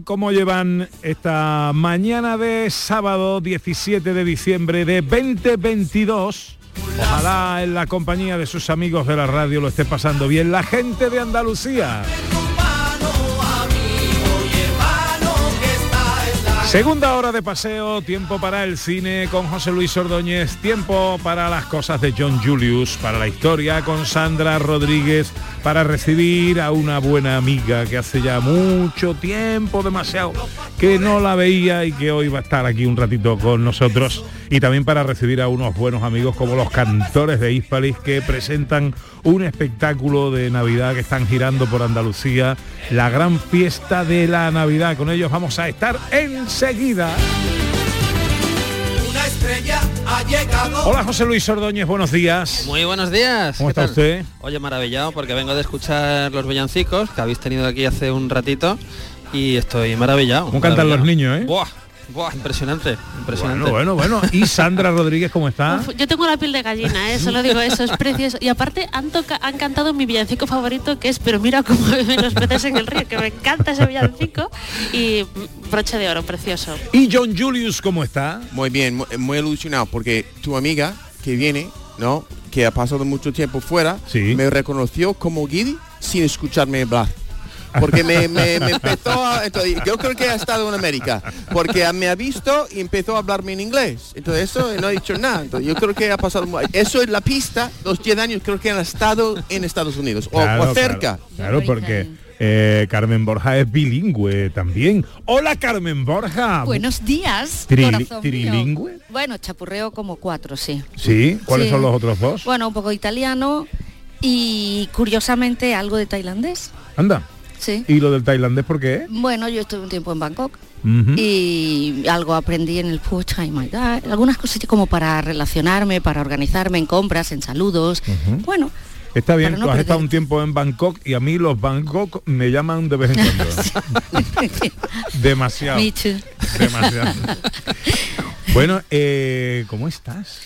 ¿Cómo llevan esta mañana de sábado 17 de diciembre de 2022? Ojalá en la compañía de sus amigos de la radio lo esté pasando bien la gente de Andalucía. Segunda hora de paseo, tiempo para el cine con José Luis Ordóñez, tiempo para las cosas de John Julius, para la historia con Sandra Rodríguez, para recibir a una buena amiga que hace ya mucho tiempo, demasiado, que no la veía y que hoy va a estar aquí un ratito con nosotros. Y también para recibir a unos buenos amigos como los cantores de Hispalis que presentan un espectáculo de Navidad que están girando por Andalucía, la gran fiesta de la Navidad. Con ellos vamos a estar enseguida. Una estrella ha llegado. Hola José Luis Ordóñez, buenos días. Muy buenos días. ¿Cómo ¿Qué está tal? usted? Oye, maravillado porque vengo de escuchar los villancicos que habéis tenido aquí hace un ratito y estoy maravillado. ¿Cómo cantan los maravillado. niños, eh? Buah, buah, impresionante, impresionante. Bueno, bueno, bueno. ¿Y Sandra Rodríguez cómo está? Uf, yo tengo la piel de gallina, ¿eh? solo digo eso, es precioso. Y aparte han, toca- han cantado mi villancico favorito, que es Pero mira cómo beben los peces en el río, que me encanta ese villancico. Y broche de oro, precioso. ¿Y John Julius cómo está? Muy bien, muy, muy ilusionado porque tu amiga que viene, ¿no? Que ha pasado mucho tiempo fuera, Sí. me reconoció como Guidi sin escucharme hablar. Porque me, me- me empezó a... entonces, yo creo que ha estado en América. Porque me ha visto y empezó a hablarme en inglés. Entonces eso no ha dicho nada. Entonces, yo creo que ha pasado... Eso es la pista. Los 10 años creo que han estado en Estados Unidos. O, Claro, o cerca. Claro, claro, porque eh, Carmen Borja es bilingüe también. Hola Carmen Borja. Buenos días, Trili- corazón mío. trilingüe. Bueno, chapurreo como cuatro, sí. Sí, ¿cuáles Sí. son los otros dos? Bueno, un poco italiano y curiosamente algo de tailandés. Anda. Sí. ¿Y lo del tailandés por qué? Bueno, yo estuve un tiempo en Bangkok y algo aprendí en el Dad, algunas cositas como para relacionarme, para organizarme en compras, en saludos. Bueno, Está bien, no has estado un tiempo en Bangkok y a mí los Bangkok me llaman de vez en cuando. Demasiado. me too. Demasiado. bueno, eh, ¿cómo estás?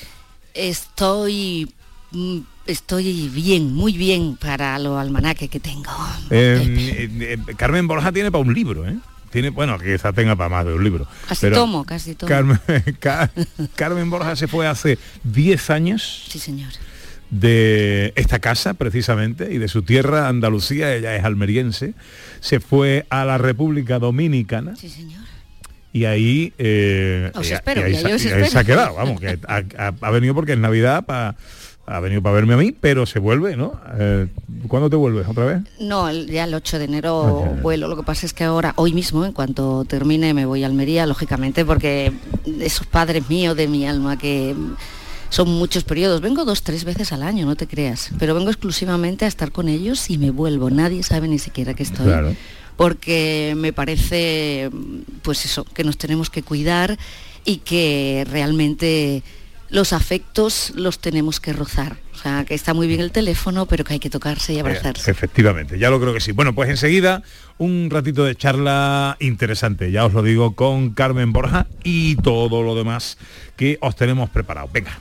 Estoy mm, estoy bien, muy bien para lo almanaque que tengo. Eh, eh, eh, Carmen Borja tiene para un libro, ¿eh? Tiene, bueno, que quizá tenga para más de un libro. Casi pero tomo, casi tomo. Carmen, Ca- Carmen Borja se fue hace 10 años Sí, señor. de esta casa precisamente y de su tierra Andalucía, ella es almeriense, se fue a la República Dominicana Sí, señor. y ahí, eh, Os y a- espero, y ahí, ya se- yo os y ahí se espero. ha quedado, vamos, que ha, venido porque es Navidad pa- ha venido para verme a mí, pero se vuelve, ¿no? Eh, ¿Cuándo te vuelves otra vez? No, el- ya el 8 de enero Ah, vuelo. Lo que pasa es que ahora, hoy mismo, en cuanto termine, me voy a Almería, lógicamente, porque esos padres míos de mi alma que son muchos periodos. Vengo dos, tres veces al año, no te creas. Pero vengo exclusivamente a estar con ellos y me vuelvo. Nadie sabe ni siquiera que estoy. Claro. Porque me parece, pues eso, que nos tenemos que cuidar y que realmente los afectos los tenemos que rozar. O sea, que está muy bien el teléfono, pero que hay que tocarse y abrazarse. Eh, efectivamente, ya lo creo que sí. Bueno, pues enseguida un ratito de charla interesante, ya os lo digo, con Carmen Borja y todo lo demás que os tenemos preparado. Venga.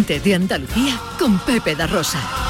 Gente de Andalucía con Pepe da Rosa.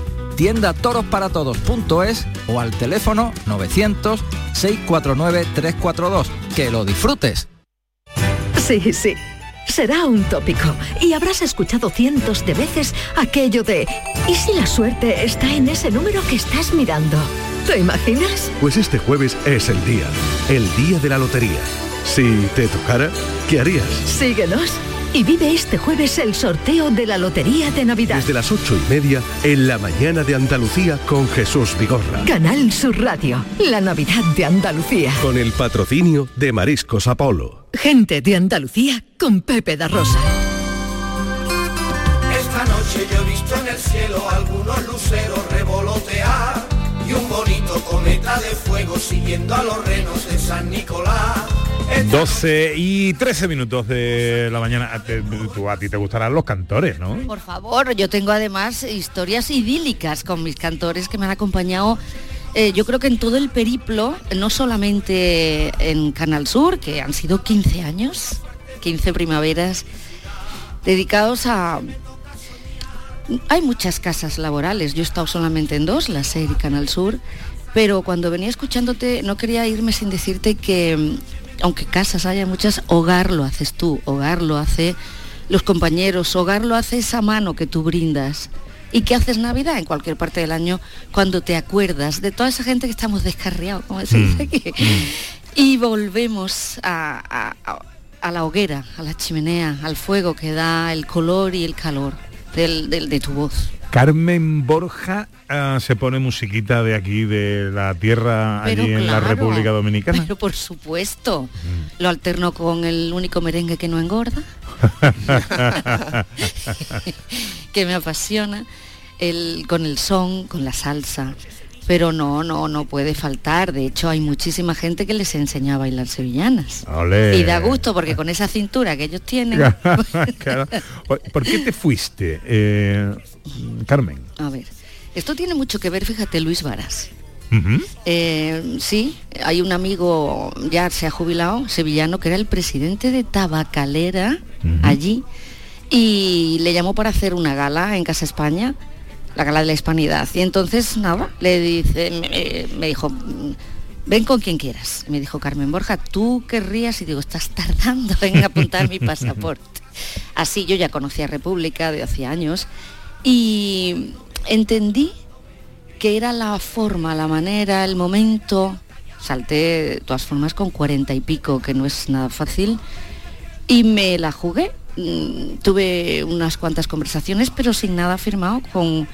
Tiendatorosparatodos.es o al teléfono 900-649-342. Que lo disfrutes. Sí, sí. Será un tópico y habrás escuchado cientos de veces aquello de ¿y si la suerte está en ese número que estás mirando? ¿Te imaginas? Pues este jueves es el día, el día de la lotería. Si te tocara, ¿qué harías? Síguenos y vive este jueves el sorteo de la Lotería de Navidad. Desde las ocho y media, en la mañana de Andalucía con Jesús Vigorra. Canal Sur Radio, la Navidad de Andalucía. Con el patrocinio de Mariscos Apolo. Gente de Andalucía con Pepe da Rosa. Esta noche yo he visto en el cielo algunos luceros revolotear y un bonito cometa de fuego siguiendo a los renos de San Nicolás. 12 y 13 minutos de la mañana. Tú- a ti te gustarán los cantores, ¿no? Por favor, yo tengo además historias idílicas con mis cantores que me han acompañado. eh, yo creo que en todo el periplo, no solamente en Canal Sur, que han sido 15 años, 15 primaveras, dedicados a... Hay muchas casas laborales, yo he estado solamente en dos, la SER y Canal Sur, pero cuando venía escuchándote no quería irme sin decirte que, mm, aunque casas haya muchas, hogar lo haces tú, hogar lo hace los compañeros, hogar lo hace esa mano que tú brindas. ¿Y qué haces Navidad en cualquier parte del año cuando te acuerdas de toda esa gente que estamos descarriados, como se dice aquí? Y volvemos a- a la hoguera, a la chimenea, al fuego que da el color y el calor del- del- de tu voz. Carmen Borja ah, se pone musiquita de aquí, de la tierra, Pero allí en la República Dominicana. Pero por supuesto, lo alterno con el único merengue que no engorda, que me apasiona, el, con el son, con la salsa. Pero no, no, no puede faltar. De hecho, hay muchísima gente que les enseña a bailar sevillanas. Olé. Y da gusto porque con esa cintura que ellos tienen. Claro. ¿Por qué te fuiste, eh, Carmen? A ver, esto tiene mucho que ver, fíjate, Luis Varas. Eh, sí, hay un amigo, ya se ha jubilado, sevillano, que era el presidente de Tabacalera allí, y le llamó para hacer una gala en Casa España, la gala de la hispanidad. Y entonces, nada, le dice, me, me dijo, "Mm, ven con quien quieras. Me dijo Carmen Borja, tú querrías, y digo, estás tardando en apuntar mi pasaporte. Así yo ya conocía República de hace años y entendí que era la forma, la manera, el momento. Salté de todas formas con cuarenta y pico, que no es nada fácil, y me la jugué. Tuve unas cuantas conversaciones, pero sin nada firmado con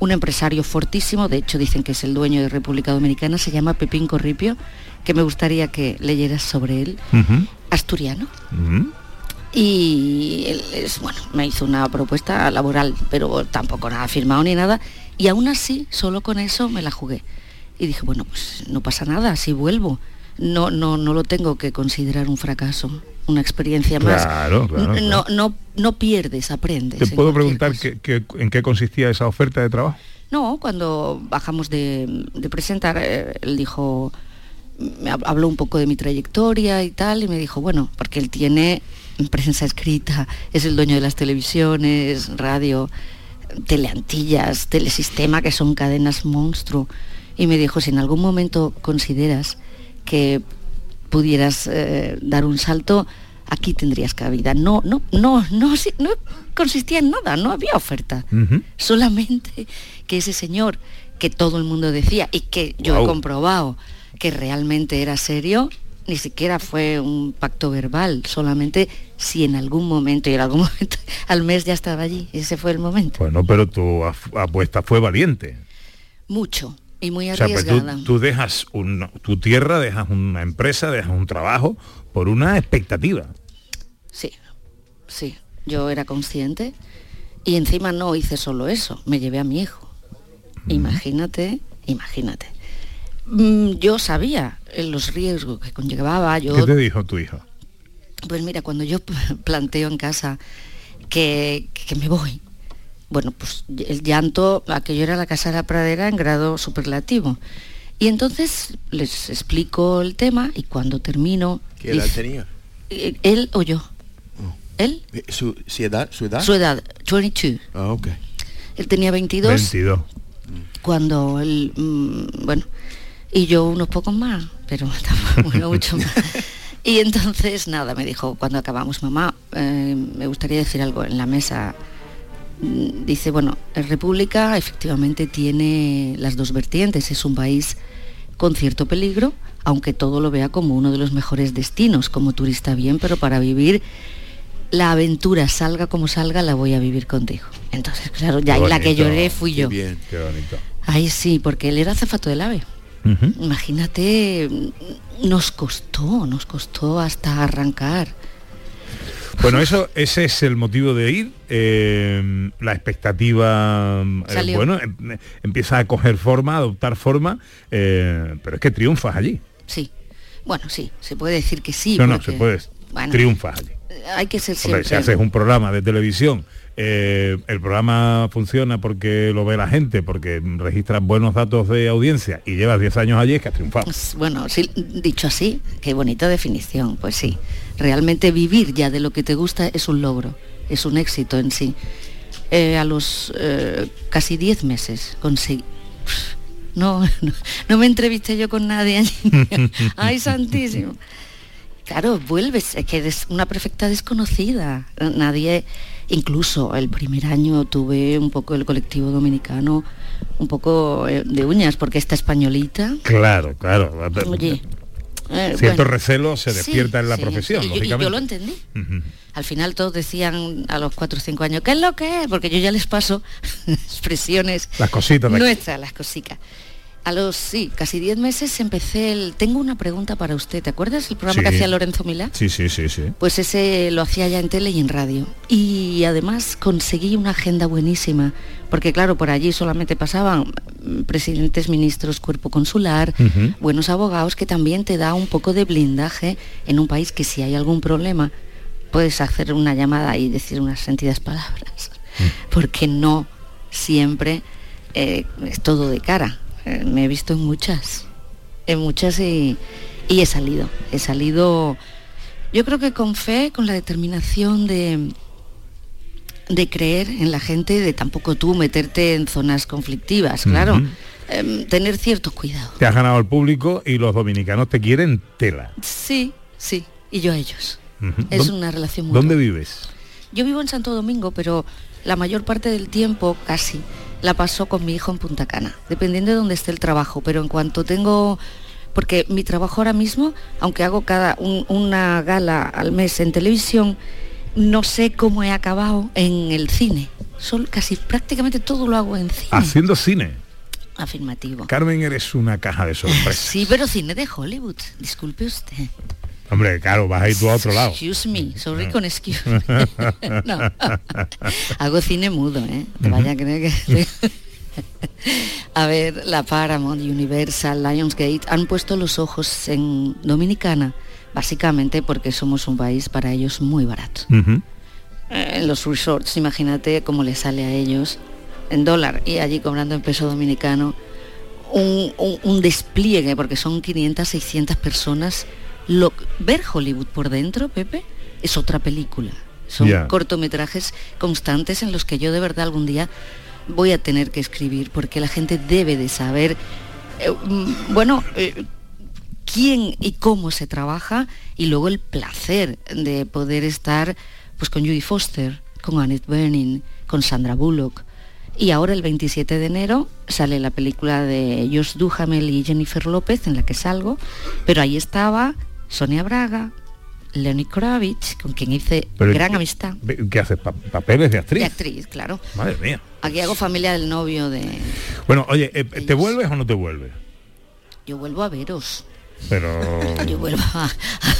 un empresario fortísimo, de hecho dicen que es el dueño de República Dominicana, se llama Pepín Corripio, que me gustaría que leyeras sobre él, asturiano. Y él es, bueno, me hizo una propuesta laboral, pero tampoco nada firmado ni nada. Y aún así, solo con eso me la jugué. Y dije, bueno, pues no pasa nada, si vuelvo. No, no, no lo tengo que considerar un fracaso, una experiencia más. Claro, no, no, no pierdes, aprendes. ¿Te puedo preguntar qué- qué- en qué consistía esa oferta de trabajo? no, cuando bajamos de, de presentar, eh, él dijo, me hab- habló un poco de mi trayectoria y tal, y me dijo, bueno, porque él tiene prensa escrita, es el dueño de las televisiones, radio, teleantillas, telesistema, que son cadenas monstruo. Y me dijo, si en algún momento consideras que pudieras eh, dar un salto, aquí tendrías cabida. No, no, no, no, no consistía en nada, no había oferta. Solamente que ese señor que todo el mundo decía y que yo he comprobado que realmente era serio, ni siquiera fue un pacto verbal, solamente si en algún momento y en algún momento al mes ya estaba allí. Ese fue el momento. Bueno, pero tu apuesta fue valiente. Mucho y muy O sea, pues arriesgada. tú, tú dejas un- tu tierra, dejas una empresa, dejas un trabajo por una expectativa. Sí, sí, yo era consciente y encima no hice solo eso, me llevé a mi hijo. Imagínate, imagínate. Mm, Yo sabía los riesgos que conllevaba, yo ¿Qué te dijo tu hijo? Pues mira, cuando yo planteo en casa que, que me voy, bueno, pues el llanto, aquello era la casa de la pradera en grado superlativo. Y entonces les explico el tema y cuando termino... ¿Qué edad dice- tenía? eh, ¿Él o yo? ¿Él? Eh, ¿Su, su edad? ¿Su edad? Su edad, 22. Ah, ok. Él tenía 22 22. cuando él, mm, bueno, y yo unos pocos más, pero bueno, mucho más. Y entonces, nada, me dijo, cuando acabamos, mamá, eh, me gustaría decir algo en la mesa. Mm, Dice, bueno, la República efectivamente tiene las dos vertientes, es un país con cierto peligro, aunque todo lo vea como uno de los mejores destinos, como turista bien, pero para vivir la aventura, salga como salga, la voy a vivir contigo. Entonces, claro, ya ahí la que bonito, lloré fui Qué yo. bien. Qué bonito. Ahí sí, porque él era zafato del ave. Imagínate, mm, nos costó, nos costó hasta arrancar. Bueno, eso, ese es el motivo de ir. eh, la expectativa, eh, bueno, em- empieza a coger forma, a adoptar forma, eh, pero es que triunfas allí. Sí. Bueno, sí, se puede decir que sí. no, no, se puede. bueno, triunfas allí. Hay que ser Hombre, siempre. si haces un programa de televisión, eh, el programa funciona porque lo ve la gente, porque registras buenos datos de audiencia y llevas 10 años allí, es que has triunfado. Pues, Bueno, sí, dicho así, qué bonita definición, pues sí. Realmente vivir ya de lo que te gusta es un logro, es un éxito en sí. Eh, a los eh, casi 10 meses conseguí... No, no, no me entrevisté yo con nadie allí. Ay, santísimo. Claro, vuelves, es que eres una perfecta desconocida. Nadie, incluso el primer año tuve un poco el colectivo dominicano, un poco eh, de uñas, porque esta españolita, Claro, claro. Oye, eh, Cierto bueno, recelo se sí, despierta en la sí, profesión, y yo- y lógicamente. yo lo entendí. Al final todos decían a los 4 o 5 años, ¿qué es lo que es? Porque yo ya les paso expresiones Las cositas nuestras, las cositas. A los, sí, casi 10 meses empecé el... Tengo una pregunta para usted. ¿Te acuerdas el programa que hacía Lorenzo Milá? Sí, sí, sí, sí. Pues ese lo hacía ya en tele y en radio. Y además conseguí una agenda buenísima, porque claro, por allí solamente pasaban mm, presidentes, ministros, cuerpo consular, buenos abogados, que también te da un poco de blindaje en un país que si hay algún problema, puedes hacer una llamada y decir unas sentidas palabras. Porque no siempre eh, es todo de cara. Eh, me he visto en muchas, en muchas y, y he salido. He salido yo creo que con fe, con la determinación de, de creer en la gente, de tampoco tú meterte en zonas conflictivas, claro. Em, tener cierto cuidado. Te has ganado al público y los dominicanos te quieren tela. Sí, sí. Y yo a ellos. Es ¿Dó- una relación muy ¿Dónde vives? Yo vivo en Santo Domingo, pero la mayor parte del tiempo, casi, la paso con mi hijo en Punta Cana, dependiendo de dónde esté el trabajo. Pero en cuanto tengo, porque mi trabajo ahora mismo, aunque hago cada un- una gala al mes en televisión, no sé cómo he acabado en el cine. Solo, casi prácticamente todo lo hago en cine. Haciendo cine. Afirmativo. Carmen, eres una caja de sorpresas. Sí, pero cine de Hollywood. Disculpe usted. Hombre, claro, vas a ir tú a otro lado. Excuse me, sorry con excuse me. No. Hago cine mudo, ¿eh? Te vaya a creer que... a ver, la Paramount, Universal, Lionsgate han puesto los ojos en Dominicana, básicamente porque somos un país para ellos muy barato. En los resorts, imagínate cómo les sale a ellos en dólar y allí cobrando en peso dominicano un, un- un despliegue, porque son 500, 600 personas. Lo, ver Hollywood por dentro, Pepe, es otra película. Son cortometrajes constantes en los que yo de verdad algún día voy a tener que escribir, porque la gente debe de saber, eh, mm, bueno, eh, quién y cómo se trabaja y luego el placer de poder estar pues con Judy Foster, con Annette Bening, con Sandra Bullock. Y ahora el 27 de enero sale la película de Josh Duhamel y Jennifer López en la que salgo, pero ahí estaba Sonia Braga, Leonid Kravitz, con quien hice Pero, gran ¿qué- amistad. ¿Qué haces? Pa- ¿Papeles de actriz? De actriz, claro. Madre mía. Aquí hago familia del novio de... Bueno, oye, eh, ¿te vuelves o no te vuelves? Yo vuelvo a veros. Pero... Yo vuelvo a, a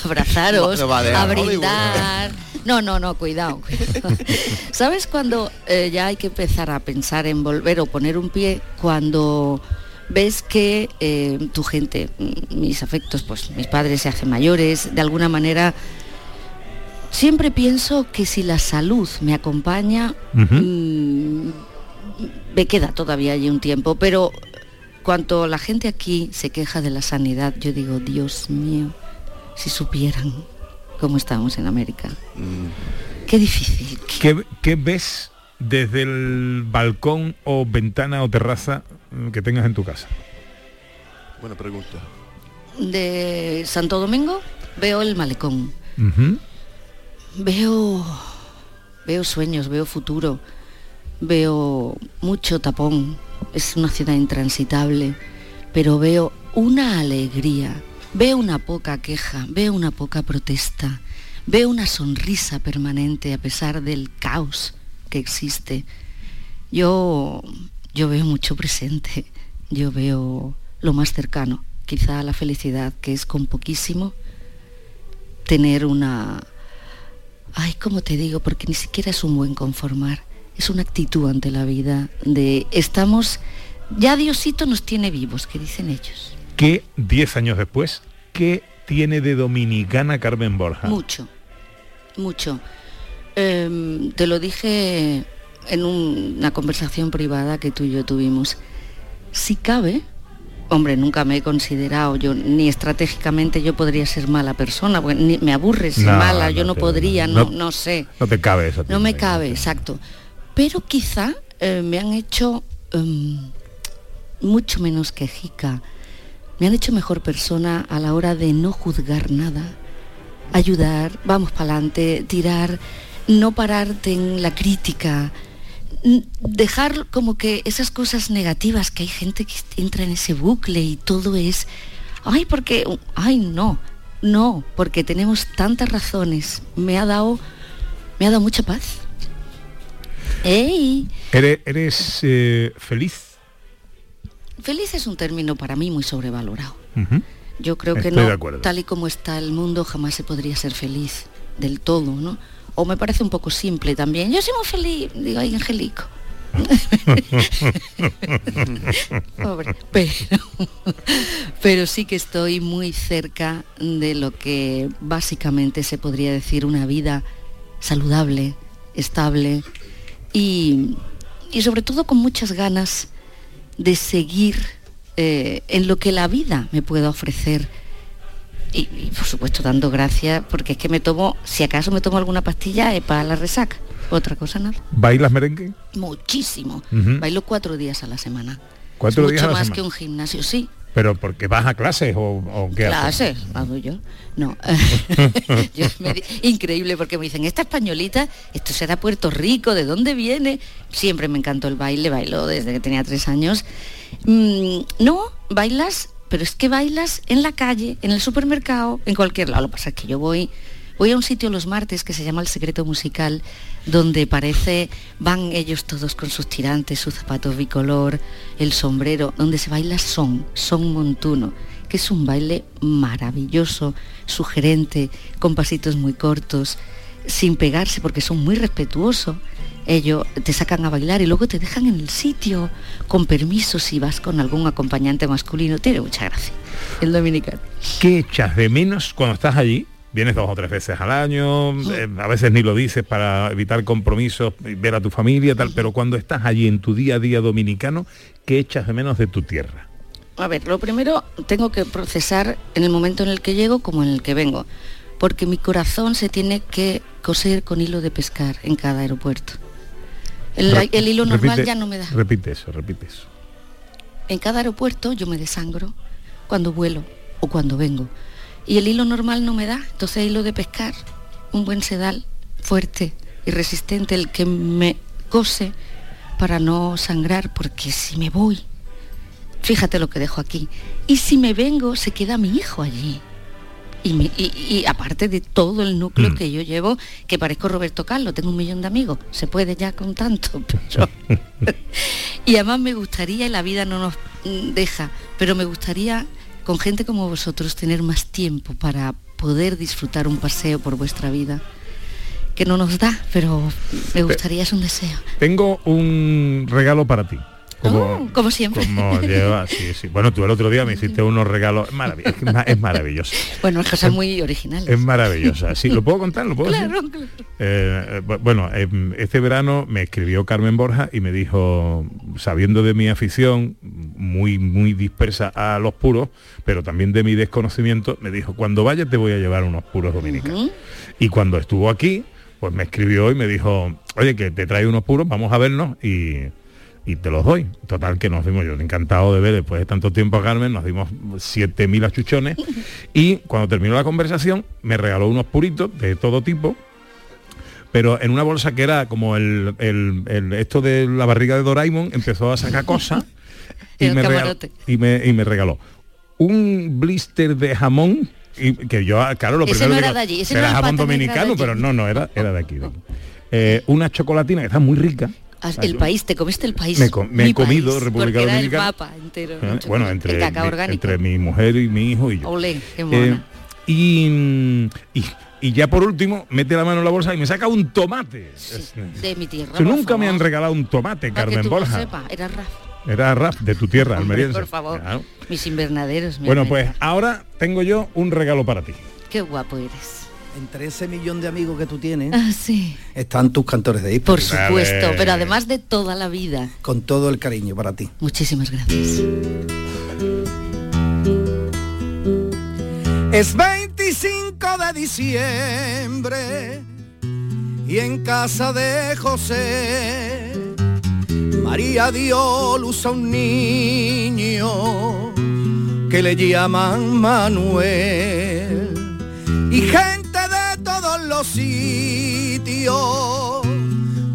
abrazaros, No, a brindar. No, no, no, cuidado. cuidado. ¿Sabes cuando eh, ya hay que empezar a pensar en volver o poner un pie? Cuando ves que eh, tu gente, mm, mis afectos, pues mis padres se hacen mayores, de alguna manera, siempre pienso que si la salud me acompaña, mm, me queda todavía allí un tiempo, pero cuanto la gente aquí se queja de la sanidad, yo digo, Dios mío, si supieran cómo estamos en América. Qué difícil. ¿Qué, qué ves desde el balcón o ventana o terraza mm, que tengas en tu casa? Buena pregunta. De Santo Domingo veo el malecón, veo, veo sueños, veo futuro, veo mucho tapón, es una ciudad intransitable, pero veo una alegría, veo una poca queja, veo una poca protesta, veo una sonrisa permanente a pesar del caos que existe. Yo, yo veo mucho presente, yo veo lo más cercano, quizá a la felicidad, que es con poquísimo tener una... Ay, ¿cómo te digo? Porque ni siquiera es un buen conformar, es una actitud ante la vida de estamos, ya Diosito nos tiene vivos, que dicen ellos. ¿Qué, 10 años después, qué tiene de dominicana Carmen Borja? Mucho, mucho. Em, te lo dije en un- una conversación privada que tú y yo tuvimos. Si cabe, hombre, nunca me he considerado yo, ni estratégicamente yo podría ser mala persona, porque ni- me aburre ser No, mala, yo no te- podría, no- no, no sé. No te cabe eso. No me cabe, exacto. Pero quizá eh, me han hecho em, mucho menos quejica. Me han hecho mejor persona a la hora de no juzgar nada, ayudar, vamos para adelante, tirar, no pararte en la crítica, dejar como que esas cosas negativas que hay gente que entra en ese bucle y todo es, ay, porque, ay, no, no, porque tenemos tantas razones. Me ha dado, me ha dado mucha paz. ¡Ey! ¿Eres, eres, eh, feliz? Feliz es un término para mí muy sobrevalorado. Yo creo que no, tal y como está el mundo, jamás se podría ser feliz del todo, ¿no? O me parece un poco simple también. Yo soy muy feliz, digo, ay, Angelico. Pobre. Pero, pero sí que estoy muy cerca de lo que básicamente se podría decir una vida saludable, estable y, y sobre todo con muchas ganas de seguir eh, en lo que la vida me pueda ofrecer. Y, y, por supuesto dando gracias porque es que me tomo, si acaso me tomo alguna pastilla es para la resaca, otra cosa nada. ¿Bailas merengue? Muchísimo. Bailo cuatro días a la semana. ¿Cuatro Es días a mucho la más semana? que un gimnasio, sí. ¿Pero porque vas a clases o, o qué? Clases, hago yo. No. Yo me di- increíble porque me dicen, esta españolita, esto será Puerto Rico, ¿de dónde viene? Siempre me encantó el baile, bailo desde que tenía tres años. Mm, no, bailas, pero es que bailas en la calle, en el supermercado, en cualquier lado. Lo que pasa es que yo voy, voy a un sitio los martes que se llama El Secreto Musical, donde parece, van ellos todos con sus tirantes, sus zapatos bicolor, el sombrero, donde se baila son, son montuno que es un baile maravilloso, sugerente, con pasitos muy cortos, sin pegarse porque son muy respetuosos. Ellos te sacan a bailar y luego te dejan en el sitio con permiso si vas con algún acompañante masculino. Tiene mucha gracia. El dominicano. ¿Qué echas de menos cuando estás allí? Vienes dos o tres veces al año, eh, a veces ni lo dices para evitar compromisos, y ver a tu familia, tal, pero cuando estás allí en tu día a día dominicano, ¿qué echas de menos de tu tierra? A ver, lo primero tengo que procesar en el momento en el que llego como en el que vengo, porque mi corazón se tiene que coser con hilo de pescar en cada aeropuerto. El, Re- el hilo normal repite- ya no me da. Repite eso, repite eso. En cada aeropuerto yo me desangro cuando vuelo o cuando vengo. Y el hilo normal no me da, entonces hilo de pescar, un buen sedal fuerte y resistente, el que me cose para no sangrar, porque si me voy, fíjate lo que dejo aquí. Y si me vengo, se queda mi hijo allí. Y, mi- y- y aparte de todo el núcleo Mm. que yo llevo, que parezco Roberto Carlos, tengo un millón de amigos, se puede ya con tanto. pero- y además me gustaría, y la vida no nos deja, pero me gustaría con gente como vosotros tener más tiempo para poder disfrutar un paseo por vuestra vida, que no nos da, pero me gustaría, es un deseo. Tengo un regalo para ti. Como, Oh, como siempre. como lleva, sí, sí. Bueno, tú el otro día me hiciste unos regalos. Es, marav- es ma- es maravilloso. Bueno, cosas muy originales. Es maravillosa. Sí, ¿lo puedo contar? ¿Lo puedo decir? Claro. Eh, eh, bu- bueno, em, este verano me escribió Carmen Borja y me dijo, sabiendo de mi afición, muy, muy dispersa a los puros, pero también de mi desconocimiento, me dijo, cuando vayas te voy a llevar unos puros dominicanos. Y cuando estuvo aquí, pues me escribió y me dijo, oye, que te trae unos puros, vamos a vernos y, y te los doy. Total, que nos dimos, yo encantado de ver después de tanto tiempo a Carmen, nos dimos 7.000 achuchones y cuando terminó la conversación me regaló unos puritos de todo tipo, pero en una bolsa que era como el, el- el- esto de la barriga de Doraemon, empezó a sacar cosas y, me regaló, y, me, y me regaló un blister de jamón y que yo, claro, lo primero no era de allí, no era jamón dominicano, pero no, no, era, era de aquí. de aquí. Eh, una chocolatina que está muy rica. Ah, El país, te comiste el país. Me co- me Mi he comido país, República era Dominicana. el mapa entero. Eh, mucho bueno, entre, el cacao mi, entre mi mujer y mi hijo y yo. Olé, qué Eh, mona. y, y, y ya por último, mete la mano en la bolsa y me saca un tomate. De mi tierra. Por nunca me han regalado un tomate, Para que Carmen tú sepas, era Raf. Era Raf, de tu tierra, almeriense. por favor. Claro. Mis invernaderos. mi Bueno, pues ahora tengo yo un regalo para ti. Qué guapo eres. Entre ese millón de amigos que tú tienes, Ah, sí. están tus cantores de Por Hispania. supuesto, pero además de toda la vida. Con todo el cariño para ti. Muchísimas gracias. Es 25 de diciembre y en casa de José María dio luz a un niño que le llaman Manuel y los sitios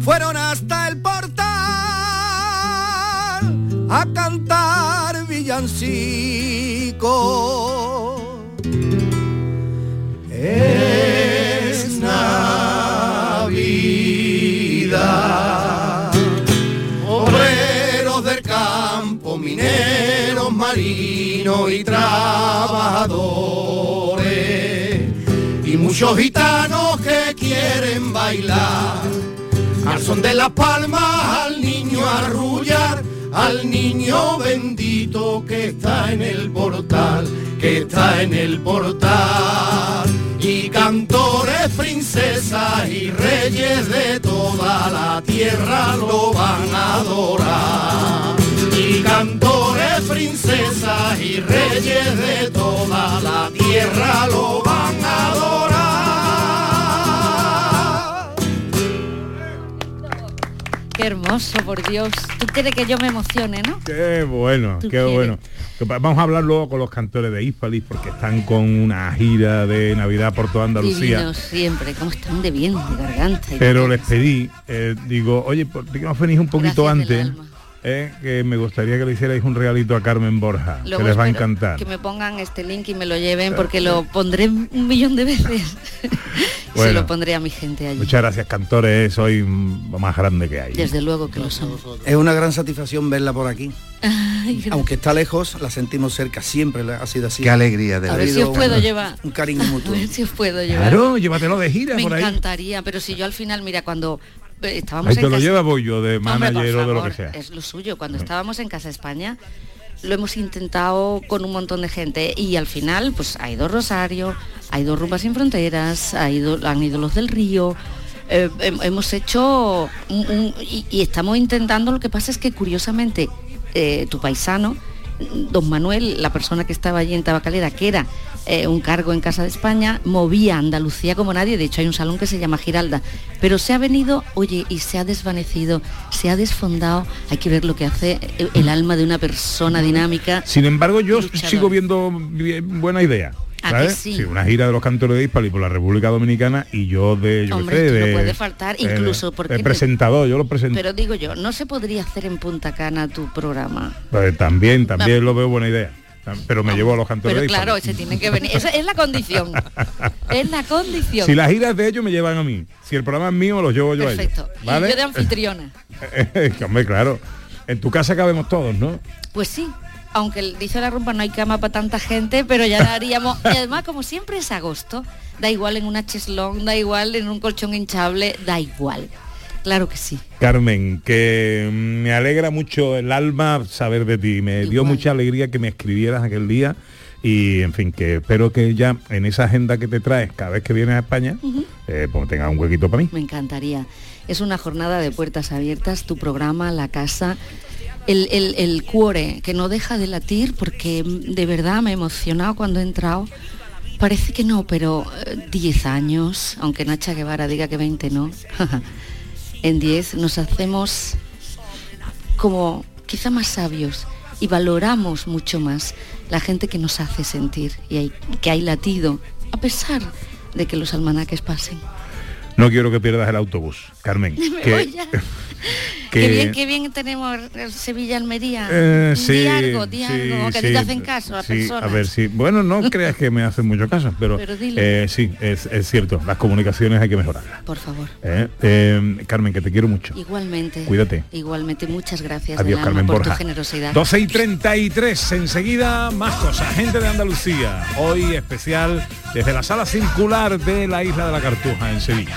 fueron hasta el portal a cantar villancicos. Es Navidad. Obreros del campo, mineros, marinos y trabajadores. Muchos gitanos que quieren bailar. Al son de las palmas, al niño arrullar, al niño bendito que está en el portal, que está en el portal. Y cantores, princesas y reyes de toda la tierra lo van a adorar. Y cantores, princesas y reyes de toda la tierra lo van a adorar. Qué hermoso, por Dios. Tú quieres que yo me emocione, ¿no? Qué bueno, qué quieres. bueno. Vamos a hablar luego con los cantores de Hispalis porque están con una gira de Navidad por toda Andalucía. Siempre. ¿Cómo están de bien, de garganta? Pero les pedí, eh, digo, oye, ¿por qué no venís un poquito Gracias del antes? Eh, que me gustaría que le hicierais un regalito a Carmen Borja, Luego que les va a encantar. Que me pongan este link y me lo lleven porque lo pondré un millón de veces. Se Bueno. lo pondré a mi gente allí. Muchas gracias, cantores, soy mm, lo más grande que hay. Desde luego que lo son. Es una gran satisfacción verla por aquí. Ay. Aunque está lejos, la sentimos cerca, siempre la- ha sido así. Qué alegría de A ver si os puedo un- llevar. Un cariño A mutuo. ver si os puedo llevar. Claro, llévatelo de gira Me por ahí. encantaría, pero si yo al final, mira, cuando eh, estábamos Ahí en te lo casa- lleva yo de manager o de lo que sea. Es lo suyo. Cuando estábamos en Casa España, lo hemos intentado con un montón de gente y al final, pues ha ido Rosario, ha ido Rumbas sin Fronteras, ha ido, han ido los del Río. eh, hem- hemos hecho un- un- y, y estamos intentando, lo que pasa es que curiosamente eh, tu paisano, don Manuel, la persona que estaba allí en Tabacalera, que era eh, un cargo en Casa de España, movía Andalucía como nadie, de hecho hay un salón que se llama Giralda, pero se ha venido, oye, y se ha desvanecido, se ha desfondado, hay que ver lo que hace el, el alma de una persona dinámica. Sin embargo, yo Luchador. sigo viendo bien- buena idea. ¿A ¿sabes? que sí? una gira de los cantores de Hispali por la República Dominicana y yo de, yo Hombre, sé, no de, puede faltar, de- incluso porque no- presentador, yo lo presento. Pero digo yo, ¿no se podría hacer en Punta Cana tu programa? Pues también, también lo veo buena idea. Pero me llevo a los cantores Pero de claro, se tienen que venir. Esa es la condición. es la condición. Si las giras de ellos me llevan a mí. Si el programa es mío, los llevo yo Perfecto. a ellos. Y ¿Vale? yo de anfitriona. Que, Hombre, claro. En tu casa cabemos todos, ¿no? Pues sí. Aunque dice la rumba no hay cama para tanta gente, pero ya la haríamos. Y además, como siempre es agosto, da igual en una cheslón, da igual en un colchón hinchable, da igual. Claro que sí. Carmen, que mm, me alegra mucho el alma saber de ti. Me dio mucha alegría que me escribieras aquel día y, en fin, que espero que ya en esa agenda que te traes cada vez que vienes a España, eh, pues tengas un huequito para mí. Me encantaría. Es una jornada de puertas abiertas, tu programa, la casa, el, el, el cuore que no deja de latir porque mm, de verdad me he emocionado cuando he entrado. Parece que no, pero eh, 10 años, aunque Nacha Guevara diga que 20 no, en 10 nos hacemos como quizá más sabios y valoramos mucho más la gente que nos hace sentir y hay- que hay latido, a pesar de que los almanaques pasen. No quiero que pierdas el autobús, Carmen. Me que, voy ya. Que- Qué bien, qué bien tenemos el Sevilla-Almería. Eh, sí, di algo, di sí, algo, que a ti sí, te hacen caso a las personas. A ver, sí. Bueno, no creas que me hacen mucho caso, pero, Pero dilo. eh, sí, es, es cierto. Las comunicaciones hay que mejorarlas. Por favor. ¿eh? Eh, Carmen, que te quiero mucho. Igualmente. Cuídate. Igualmente, muchas gracias Adiós, Carmen por Borja. tu generosidad. 12 y 33, enseguida más cosas. Gente de Andalucía, hoy especial desde la sala circular de la isla de la Cartuja en Sevilla.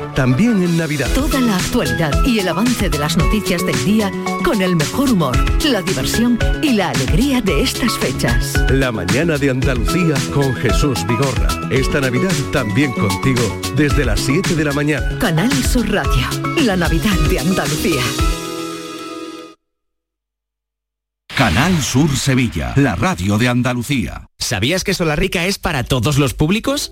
también en Navidad. Toda la actualidad y el avance de las noticias del día con el mejor humor, la diversión y la alegría de estas fechas. La mañana de Andalucía con Jesús Vigorra. Esta Navidad también contigo desde las 7 de la mañana. Canal Sur Radio, la Navidad de Andalucía. Canal Sur Sevilla, la radio de Andalucía. ¿Sabías que Solarrica es para todos los públicos?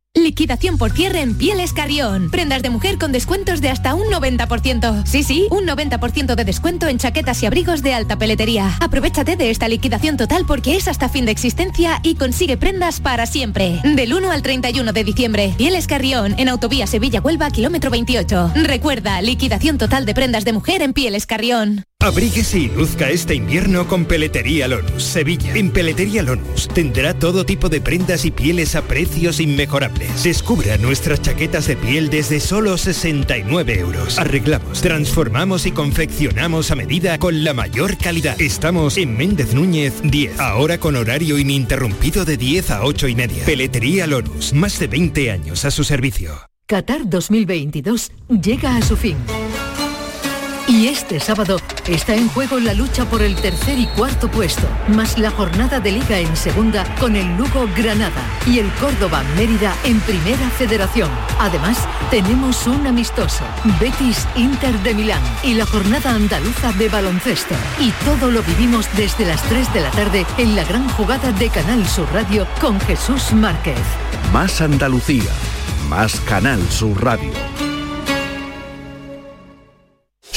Liquidación por cierre en Pieles Carrión. Prendas de mujer con descuentos de hasta un 90%. Sí, sí, un 90% de descuento en chaquetas y abrigos de alta peletería. Aprovechate de esta liquidación total porque es hasta fin de existencia y consigue prendas para siempre. Del 1 al 31 de diciembre. Pieles Carrión, en Autovía Sevilla-Huelva, kilómetro 28. Recuerda, liquidación total de prendas de mujer en Pieles Carrión. Abríguese y luzca este invierno con Peletería Lonus, Sevilla. En Peletería Lonus tendrá todo tipo de prendas y pieles a precios inmejorables. Descubra nuestras chaquetas de piel desde solo 69 euros. Arreglamos, transformamos y confeccionamos a medida con la mayor calidad. Estamos en Méndez Núñez 10, ahora con horario ininterrumpido de 10 a 8 y media. Peletería Lonus, más de 20 años a su servicio. Qatar 2022 llega a su fin. Y este sábado está en juego la lucha por el tercer y cuarto puesto, más la jornada de liga en segunda con el Lugo Granada y el Córdoba Mérida en primera federación. Además, tenemos un amistoso, Betis Inter de Milán y la jornada andaluza de baloncesto. Y todo lo vivimos desde las 3 de la tarde en la gran jugada de Canal Sur Radio con Jesús Márquez. Más Andalucía, más Canal Sur Radio.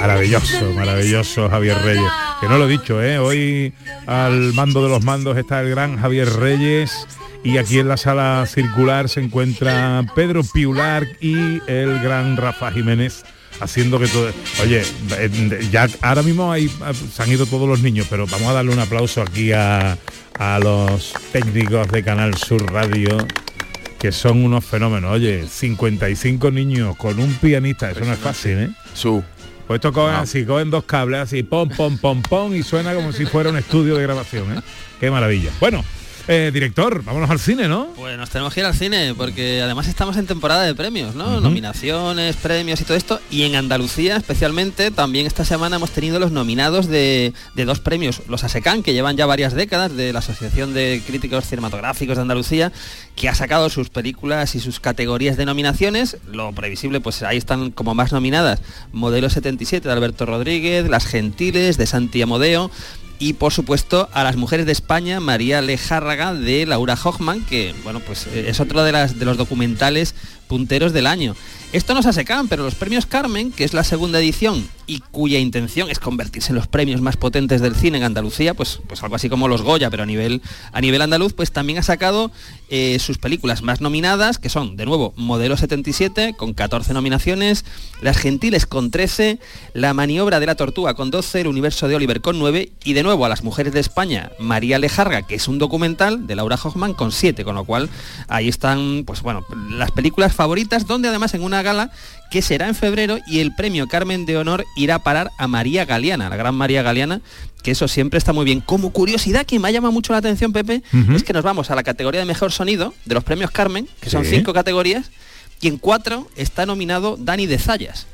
Maravilloso, maravilloso Javier Reyes. Que no lo he dicho, ¿eh? Hoy al mando de los mandos está el gran Javier Reyes y aquí en la sala circular se encuentra Pedro Piular y el gran Rafa Jiménez haciendo que todo... Oye, eh, ya ahora mismo hay, se han ido todos los niños, pero vamos a darle un aplauso aquí a, a los técnicos de Canal Sur Radio que son unos fenómenos. Oye, 55 niños con un pianista, eso no es fácil, ¿eh? Su. Pues esto cogen así, cogen dos cables así, pom, pom, pom, pom, y suena como si fuera un estudio de grabación, ¿eh? Qué maravilla. Bueno, eh, director, vámonos al cine, ¿no? Pues nos tenemos que ir al cine porque además estamos en temporada de premios, ¿no? Nominaciones, premios y todo esto. Y en Andalucía especialmente también esta semana hemos tenido los nominados de, de dos premios. Los ASECAN, que llevan ya varias décadas de la Asociación de Críticos Cinematográficos de Andalucía, que ha sacado sus películas y sus categorías de nominaciones. Lo previsible, pues ahí están como más nominadas. Modelo 77 de Alberto Rodríguez, Las Gentiles de Santi Amodeo y por supuesto a las mujeres de España, María Lejárraga de Laura Hochman, que bueno, pues eh, es otro de, las, de los documentales punteros del año. Esto no se asecan, pero los premios Carmen, que es la segunda edición y cuya intención es convertirse en los premios más potentes del cine en Andalucía, pues, pues algo así como los Goya, pero a nivel, a nivel andaluz, pues también ha sacado eh, sus películas más nominadas, que son, de nuevo, Modelo 77, con 14 nominaciones, Las Gentiles con 13, La Maniobra de la Tortuga con 12, El Universo de Oliver con 9, y de nuevo a las mujeres de España, María Lejarga, que es un documental de Laura Hoffman con 7, con lo cual ahí están, pues bueno, las películas favoritas, donde además en una gala que será en febrero y el premio Carmen de Honor irá a parar a María Galeana, la gran María Galeana, que eso siempre está muy bien. Como curiosidad que me ha llamado mucho la atención, Pepe, es que nos vamos a la categoría de mejor sonido de los premios Carmen, que son Sí. cinco categorías, y en cuatro está nominado Dani de Zayas.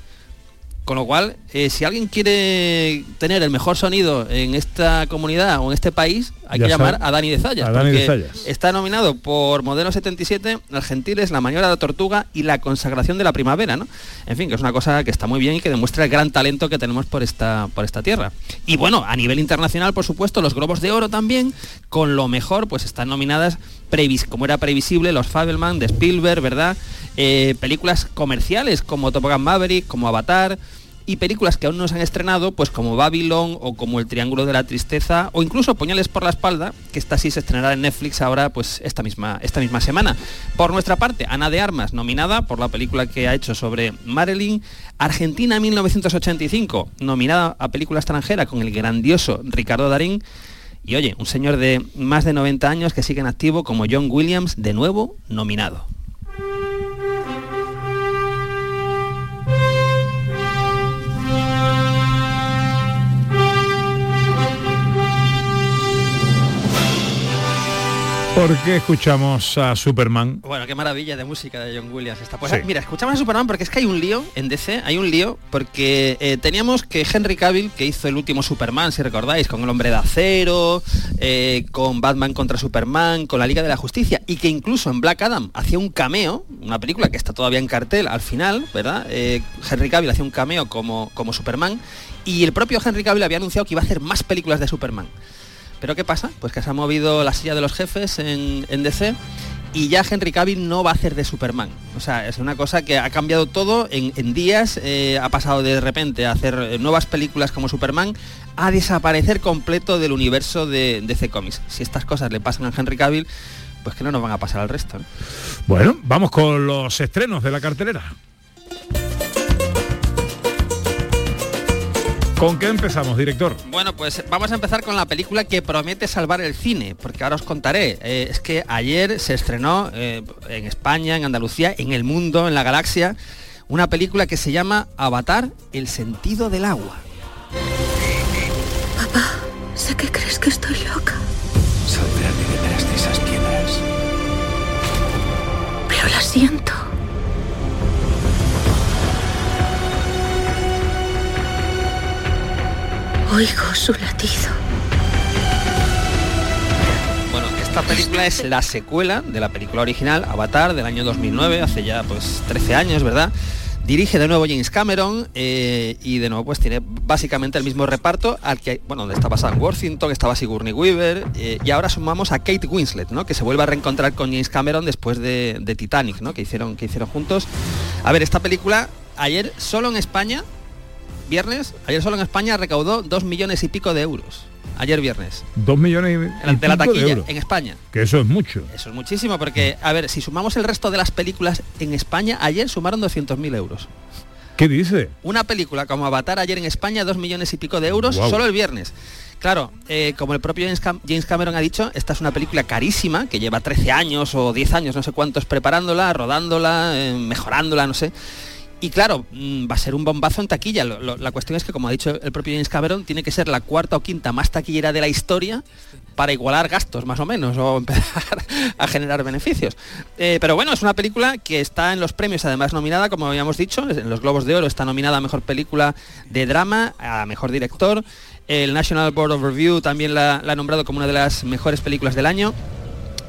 Con lo cual, eh, si alguien quiere tener el mejor sonido en esta comunidad o en este país, hay Ya que llamar sabe. a Dani de Zayas. A Dani de porque Zayas. Está nominado por Modelo 77, Argentiles, La Maniobra de la Tortuga y La Consagración de la Primavera, ¿no? En fin, que es una cosa que está muy bien y que demuestra el gran talento que tenemos por esta, por esta tierra. Y bueno, a nivel internacional, por supuesto, los Globos de Oro también, con lo mejor, pues están nominadas, previs como era previsible, los Fabelman de Spielberg, ¿verdad? Eh, películas comerciales como Top Gun Maverick, como Avatar, y películas que aún no se han estrenado, pues como Babylon o como El Triángulo de la Tristeza o incluso Puñales por la espalda, que esta sí se estrenará en Netflix ahora pues esta misma, esta misma semana. Por nuestra parte, Ana de Armas, nominada por la película que ha hecho sobre Marilyn, Argentina 1985, nominada a película extranjera con el grandioso Ricardo Darín, y oye, un señor de más de 90 años que sigue en activo como John Williams, de nuevo nominado. ¿Por qué escuchamos a Superman? Bueno, qué maravilla de música de John Williams esta. Pues Sí. mira, escuchamos a Superman porque es que hay un lío en DC, hay un lío porque eh, teníamos que Henry Cavill, que hizo el último Superman, si recordáis, con el hombre de acero, eh, con Batman contra Superman, con la Liga de la Justicia, y que incluso en Black Adam hacía un cameo, una película que está todavía en cartel al final, ¿verdad? Eh, Henry Cavill hacía un cameo como, como Superman, y el propio Henry Cavill había anunciado que iba a hacer más películas de Superman. Pero ¿qué pasa? Pues que se ha movido la silla de los jefes en, DC y ya Henry Cavill no va a hacer de Superman. O sea, es una cosa que ha cambiado todo en, días, eh, ha pasado de repente a hacer eh, nuevas películas como Superman a desaparecer completo del universo de DC Comics. Si estas cosas le pasan a Henry Cavill, pues que no nos van a pasar al resto. ¿no? Bueno, vamos con los estrenos de la cartelera. ¿Con qué empezamos, director? Bueno, pues vamos a empezar con la película que promete salvar el cine, porque ahora os contaré. Eh, es que ayer se estrenó eh, en España, en Andalucía, en el mundo, en la galaxia, una película que se llama Avatar, el sentido del agua. Papá, sé que crees que estoy loca, Saldrán detrás de esas piedras. pero la siento. Oigo su latido. Bueno, esta película es la secuela de la película original, Avatar, del año 2009, hace ya pues 13 años, ¿verdad? Dirige de nuevo James Cameron eh, y de nuevo pues tiene básicamente el mismo reparto al que, bueno, donde estaba Sam Worthington, estaba Sigourney Weaver eh, y ahora sumamos a Kate Winslet, ¿no? Que se vuelve a reencontrar con James Cameron después de, de Titanic, ¿no? Que hicieron, que hicieron juntos. A ver, esta película ayer solo en España, viernes, ayer solo en España recaudó dos millones y pico de euros. Ayer viernes. Dos millones y, y De la pico de taquilla euros. en España. Que eso es mucho. Eso es muchísimo porque, a ver, si sumamos el resto de las películas en España, ayer sumaron 200.000 euros. ¿Qué dice? Una película como Avatar ayer en España, dos millones y pico de euros, solo el viernes. Claro, eh, como el propio James Cameron ha dicho, esta es una película carísima, que lleva 13 años o 10 años, no sé cuántos, preparándola, rodándola, eh, mejorándola, no sé. Y claro, mm, va a ser un bombazo en taquilla. La cuestión es que, como ha dicho el propio James Cameron, tiene que ser la cuarta o quinta más taquillera de la historia para igualar gastos, más o menos, o empezar a generar beneficios. Eh, pero bueno, es una película que está en los premios, además nominada, como habíamos dicho, en los Globos de Oro está nominada a Mejor Película de Drama, a Mejor Director. El National Board of Review también la ha nombrado como una de las mejores películas del año.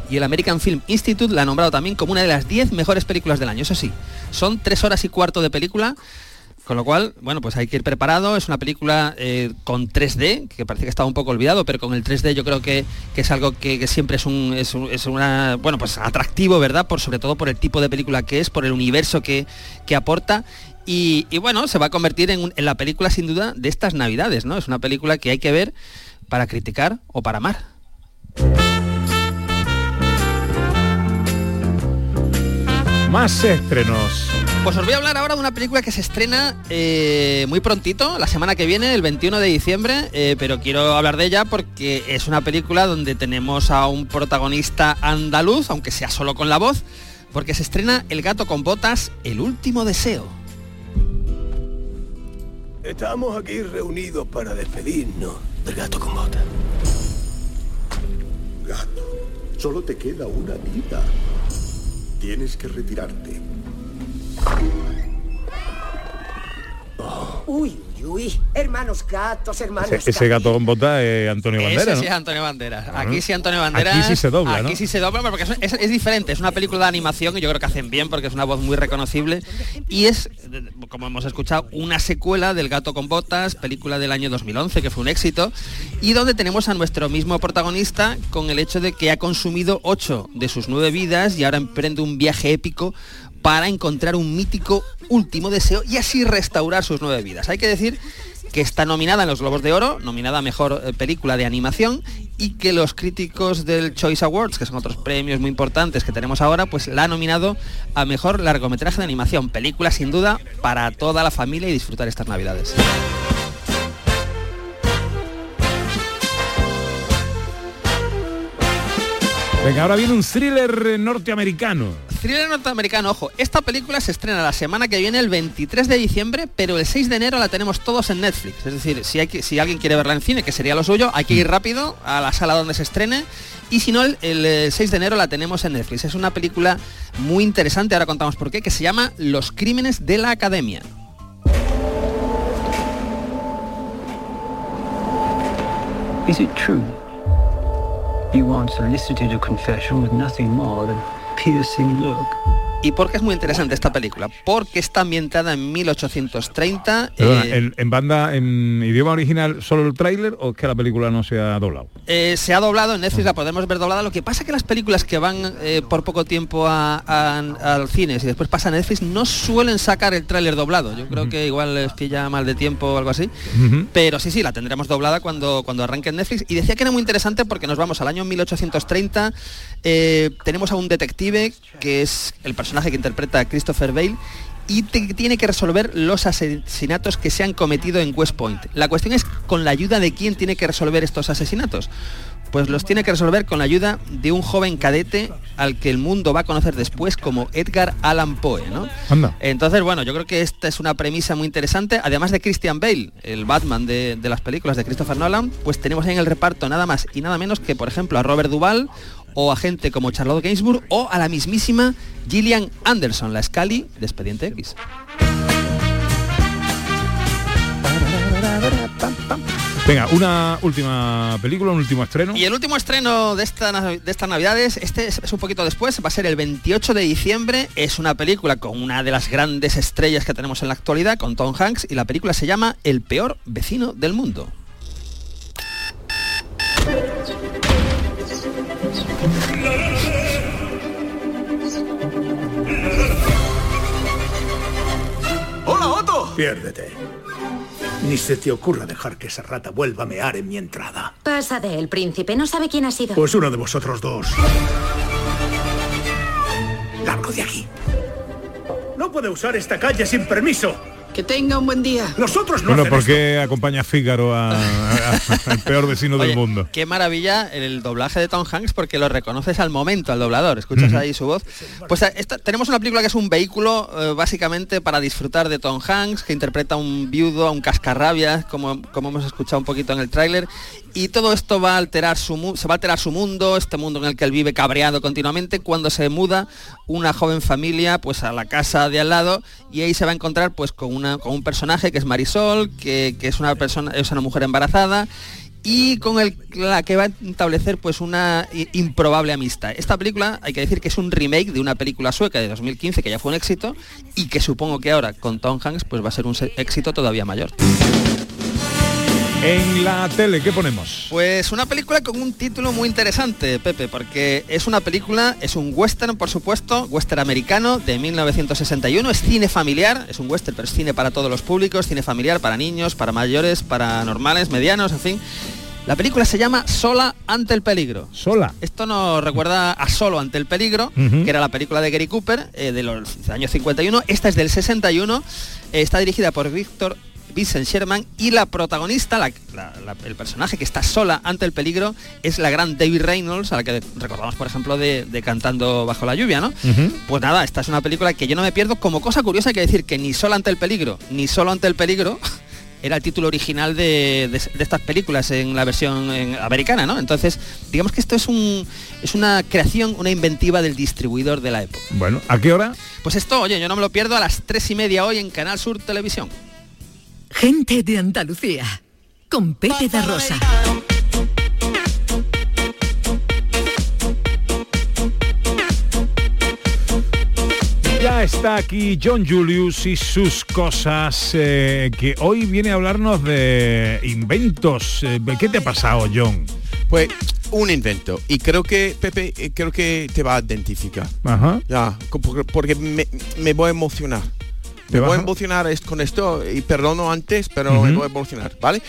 Y el American Film Institute la ha nombrado también como una de las 10 mejores películas del año. Eso sí, son tres horas y cuarto de película, con lo cual, bueno, pues hay que ir preparado. Es una película eh, con 3D, que parece que estaba un poco olvidado, pero con el 3D yo creo que, que es algo que, siempre es un, es, un- es una, bueno, pues atractivo, ¿verdad? Por sobre todo por el tipo de película que es, por el universo que, que aporta. Y, bueno, se va a convertir en, en la película sin duda de estas navidades, ¿no? Es una película que hay que ver para criticar o para amar. Más estrenos. Pues os voy a hablar ahora de una película que se estrena eh, muy prontito, la semana que viene, el 21 de diciembre, eh, pero quiero hablar de ella porque es una película donde tenemos a un protagonista andaluz, aunque sea solo con la voz, porque se estrena El gato con botas, El último deseo. Estamos aquí reunidos para despedirnos del gato con botas. Gato, solo te queda una vida. Tienes que retirarte. Uy, uy, uy, hermanos gatos, hermanos Ese, ese gato con bota es Antonio Ese Banderas, sí ¿no? es Antonio Banderas. Aquí sí Antonio Banderas. Aquí sí se dobla, ¿no? Aquí sí se dobla porque es, es- es diferente. Es una película de animación y yo creo que hacen bien porque es una voz muy reconocible. Y es, como hemos escuchado, una secuela del Gato con Botas, película del año 2011 que fue un éxito. Y donde tenemos a nuestro mismo protagonista con el hecho de que ha consumido ocho de sus nueve vidas y ahora emprende un viaje épico para encontrar un mítico último deseo y así restaurar sus nueve vidas. Hay que decir que está nominada en los Globos de Oro, nominada a Mejor eh, Película de Animación, y que los críticos del Choice Awards, que son otros premios muy importantes que tenemos ahora, pues la ha nominado a Mejor Largometraje de Animación. Película sin duda para toda la familia y disfrutar estas Navidades. Venga, ahora viene un thriller eh, norteamericano. Thriller norteamericano, ojo, esta película se estrena la semana que viene, el 23 de diciembre, pero el 6 de enero la tenemos todos en Netflix. Es decir, si, hay que, si alguien quiere verla en cine, que sería lo suyo, hay que ir rápido a la sala donde se estrene. Y si no, el, el, eh, 6 de enero la tenemos en Netflix. Es una película muy interesante, ahora contamos por qué, que se llama Los Crímenes de la Academia. Is it true? You once elicited a confession with nothing more than a piercing look. ¿Y por qué es muy interesante esta película? Porque está ambientada en 1830. Perdona, eh, en, en banda, en idioma original, solo el tráiler o es que la película no se ha doblado? Eh, se ha doblado en Netflix, la podemos ver doblada. Lo que pasa que las películas que van eh, por poco tiempo a- a- al cine y después pasan a Netflix no suelen sacar el tráiler doblado. Yo creo que igual les pilla mal de tiempo o algo así. Pero sí, sí, la tendremos doblada cuando, cuando arranque en Netflix. Y decía que era muy interesante porque nos vamos al año 1830. eh, tenemos a un detective que es el personaje que interpreta Christopher Bale y te- tiene que resolver los asesinatos que se han cometido en West Point. La cuestión es con la ayuda de quién tiene que resolver estos asesinatos. Pues los tiene que resolver con la ayuda de un joven cadete al que el mundo va a conocer después como Edgar Allan Poe, ¿no? Anda. Entonces, bueno, yo creo que esta es una premisa muy interesante. Además de Christian Bale, el Batman de, de las películas de Christopher Nolan, pues tenemos ahí en el reparto nada más y nada menos que, por ejemplo, a Robert Duvall o a gente como Charlotte Gainsbourg o a la mismísima Gillian Anderson, la Scully de Expediente X. Venga, una última película, un último estreno. Y el último estreno de, esta, de estas navidades, este es, es un poquito después, va a ser el 28 de diciembre, es una película con una de las grandes estrellas que tenemos en la actualidad, con Tom Hanks, y la película se llama El peor vecino del mundo. Piérdete. Ni se te ocurra dejar que esa rata vuelva a mear en mi entrada. Pasa de él, príncipe. No sabe quién ha sido. Pues uno de vosotros dos. Largo de aquí. No puede usar esta calle sin permiso. Que tenga un buen día. Los otros no Bueno, ¿por esto. qué acompaña a Fígaro a- a- al peor vecino del mundo? Qué maravilla el doblaje de Tom Hanks porque lo reconoces al momento, al doblador, escuchas ahí su voz. Pues eh, esta- tenemos una película que es un vehículo eh, básicamente para disfrutar de Tom Hanks, que interpreta a un viudo, a un cascarrabias, como, como hemos escuchado un poquito en el tráiler, y todo esto va a alterar su se va a alterar su mundo, este mundo en el que él vive cabreado continuamente, cuando se muda una joven familia pues a la casa de al lado y ahí se va a encontrar pues con una con un personaje que es Marisol, que, que es una persona, es una mujer embarazada y con el, la que va a establecer pues una improbable amistad. Esta película hay que decir que es un remake de una película sueca de 2015 que ya fue un éxito y que supongo que ahora con Tom Hanks pues va a ser un éxito todavía mayor. En la tele, ¿qué ponemos? Pues una película con un título muy interesante, Pepe, porque es una película, es un western, por supuesto, western americano de 1961, es cine familiar, es un western, pero es cine para todos los públicos, cine familiar para niños, para mayores, para normales, medianos, en fin. La película se llama Sola ante el peligro. Sola. Esto nos recuerda a Solo ante el peligro, que era la película de Gary Cooper eh, de los años 51. Esta es del 61. eh, está dirigida por Víctor Vincent Sherman y la protagonista, la- la- la- el personaje que está sola ante el peligro, es la gran David Reynolds, a la que recordamos, por ejemplo, de, de Cantando bajo la lluvia, ¿no? Pues nada, esta es una película que yo no me pierdo. Como cosa curiosa hay que decir que ni Sola ante el peligro, ni Solo ante el peligro era el título original de, de- de estas películas en la versión en- americana, ¿no? Entonces, digamos que esto es un es una creación, una inventiva del distribuidor de la época. Bueno, ¿a qué hora? Pues esto, oye, yo no me lo pierdo a las tres y media hoy en Canal Sur Televisión. Gente de Andalucía. Con Pepe de Rosa. Ya está aquí John Julius y sus cosas, eh, que hoy viene a hablarnos de inventos. Eh, ¿Qué te ha pasado, John? Pues un invento. Y creo que, Pepe, eh, creo que te va a identificar. Ajá. Ya, porque, porque me, me voy a emocionar. ¿Te Me voy a emocionar es- con esto y perdono antes, pero me Ujú. voy a emocionar, ¿vale?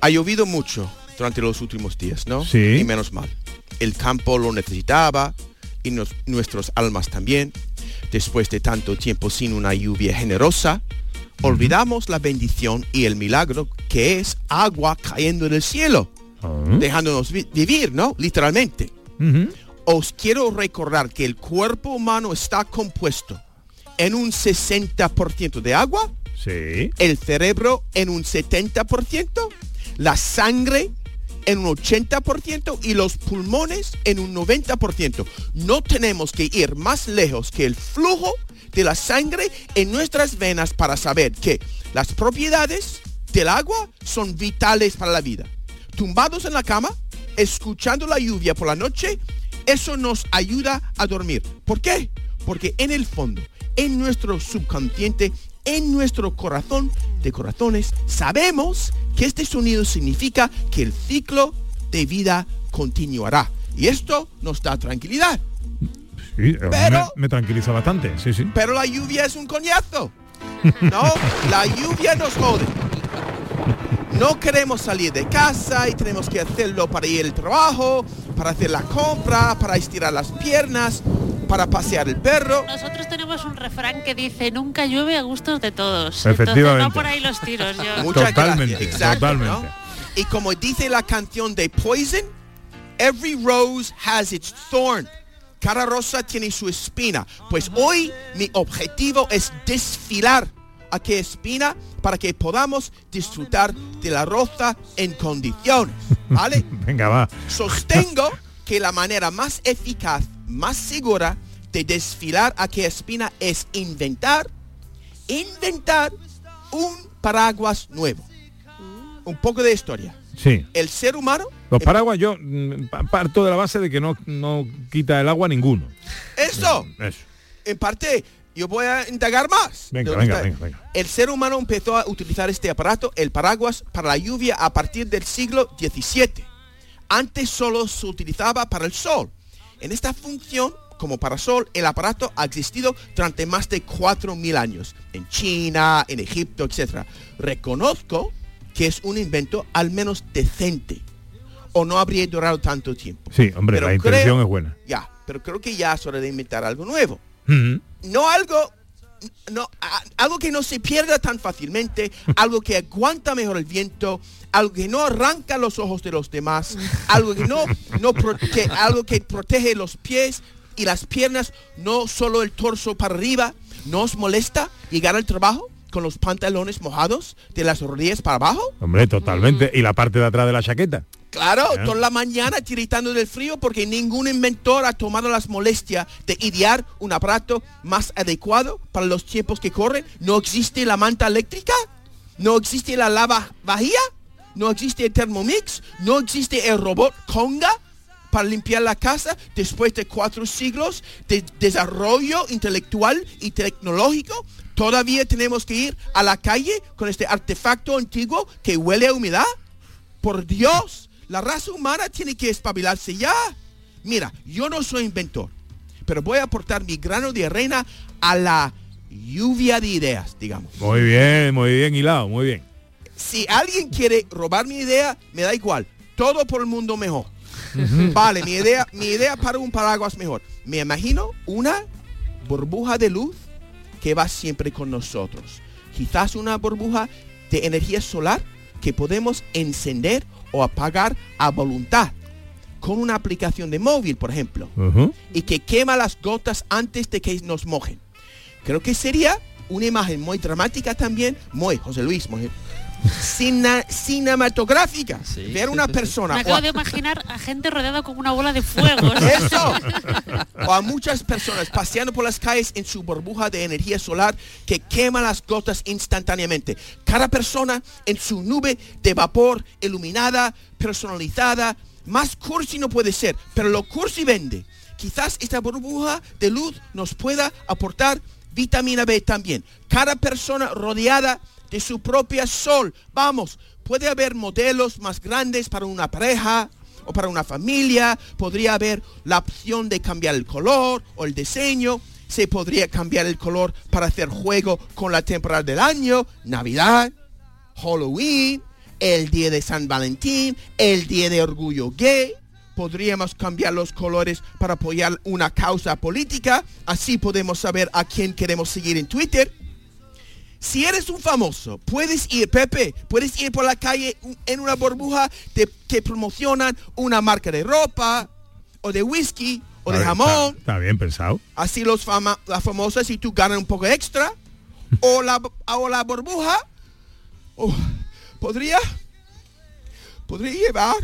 Ha llovido mucho durante los últimos días, ¿no? Sí. Y menos mal. El campo lo necesitaba y nos- nuestros almas también. Después de tanto tiempo sin una lluvia generosa, olvidamos la bendición y el milagro que es agua cayendo del cielo, dejándonos vi- vivir, ¿no? Literalmente. Os quiero recordar que el cuerpo humano está compuesto en un 60% de agua, Sí. el cerebro en un 70%, la sangre en un 80% y los pulmones en un 90%. No tenemos que ir más lejos que el flujo de la sangre en nuestras venas para saber que las propiedades del agua son vitales para la vida. Tumbados en la cama, escuchando la lluvia por la noche, eso nos ayuda a dormir. ¿Por qué? Porque en el fondo, en nuestro subconsciente, en nuestro corazón de corazones, sabemos que este sonido significa que el ciclo de vida continuará. Y esto nos da tranquilidad. Sí, Pero- me, me tranquiliza bastante, sí, sí. Pero la lluvia es un coñazo. No, la lluvia nos jode. No queremos salir de casa y tenemos que hacerlo para ir al trabajo, para hacer la compra, para estirar las piernas, para pasear el perro. Nosotros tenemos un refrán que dice nunca llueve a gustos de todos. Efectivamente. Entonces, no por ahí los tiros. Yo. Muchas Totalmente, gracias. Exacto, totalmente. ¿no? Y como dice la canción de Poison, every rose has its thorn. Cada rosa tiene su espina. Pues hoy mi objetivo es desfilar aquella espina para que podamos disfrutar de la rosa en condiciones. ¿Vale? Venga, va. Sostengo que la manera más eficaz, más segura de desfilar aquella espina es inventar, inventar un paraguas nuevo. Un poco de historia. Sí. El ser humano, Los paraguas yo mm, pa- parto de la base de que no, no quita el agua ninguno. eso, Eso. en parte, yo voy a indagar más. Venga, ¿De venga, venga, venga. El ser humano empezó a utilizar este aparato, el paraguas, para la lluvia a partir del siglo XVII. Antes solo se utilizaba para el sol. En esta función, como parasol, el aparato ha existido durante más de 4.000 años. En China, en Egipto, etc. Reconozco que es un invento al menos decente. O no habría durado tanto tiempo. Sí, hombre, Pero la intención es buena. Ya, pero creo que ya es hora de inventar algo nuevo. No algo no algo que no se pierda tan fácilmente algo que aguanta mejor el viento algo que no arranca los ojos de los demás algo que no no pro- que- algo que protege los pies y las piernas no solo el torso para arriba no os molesta llegar al trabajo con los pantalones mojados de las rodillas para abajo Hombre, totalmente. Y la parte de atrás de la chaqueta. Claro, Ya. toda la mañana tiritando del frío porque ningún inventor ha tomado las molestias de idear un aparato más adecuado para los tiempos que corren. No existe la manta eléctrica, no existe la lava vajilla, no existe el Thermomix, no existe el robot Conga para limpiar la casa después de cuatro siglos de desarrollo intelectual y tecnológico. Todavía tenemos que ir a la calle con este artefacto antiguo que huele a humedad. Por Dios, la raza humana tiene que espabilarse ya. Mira, yo no soy inventor, pero voy a aportar mi grano de arena a la lluvia de ideas, digamos. Muy bien, muy bien hilado, muy bien. Si alguien quiere robar mi idea, me da igual. Todo por el mundo mejor. Vale, mi idea, mi idea para un paraguas mejor. Me imagino una burbuja de luz que va siempre con nosotros. Quizás una burbuja de energía solar que podemos encender o apagar a voluntad con una aplicación de móvil, por ejemplo, y que quema las gotas antes de que nos mojen. Creo que sería una imagen muy dramática también, muy, José Luis, muy cina- cinematográfica. Ver una persona Me acabo a- de imaginar a gente rodeada con una bola de fuego. eso. o a muchas personas paseando por las calles en su burbuja de energía solar que quema las gotas instantáneamente. Cada persona en su nube de vapor iluminada, personalizada. Más cursi no puede ser, pero lo cursi vende. Quizás esta burbuja de luz nos pueda aportar vitamina B también. Cada persona rodeada de su propia sol. Vamos, puede haber modelos más grandes para una pareja, o para una familia, podría haber la opción de cambiar el color o el diseño, se podría cambiar el color para hacer juego con la temporada del año, Navidad, Halloween, el día de San Valentín, el día de orgullo gay. Podríamos cambiar los colores para apoyar una causa política, así podemos saber a quién queremos seguir en Twitter. Si eres un famoso, puedes ir, Pepe, puedes ir por la calle en una burbuja de, que promocionan una marca de ropa, o de whisky, o de jamón. Está, está bien pensado. Así los fama, las famosas y tú ganas un poco extra. o, la, o la burbuja. oh, podría, podría llevar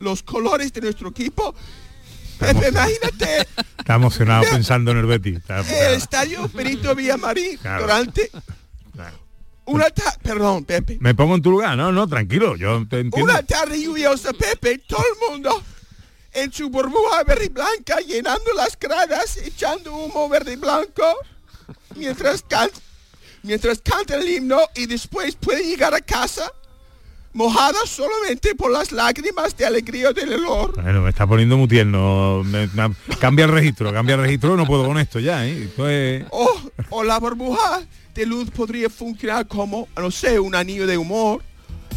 los colores de nuestro equipo. Imagínate Está emocionado pensando en el Betis. Está- el estadio Benito Villamarín Claro. durante una ta- perdón, Pepe. Me pongo en tu lugar, no, no, tranquilo, yo te entiendo. Una tarde lluviosa, Pepe, todo el mundo en su burbuja verde y blanca, llenando las gradas, echando humo verde y blanco, mientras, can mientras canta el himno y después puede llegar a casa mojada solamente por las lágrimas de alegría del olor. Bueno, me está poniendo muy tierno. Me- me- cambia el registro, cambia el registro, no puedo con esto ya, ¿eh? Esto es- O, o la burbuja de luz podría funcionar como, no sé, un anillo de humor,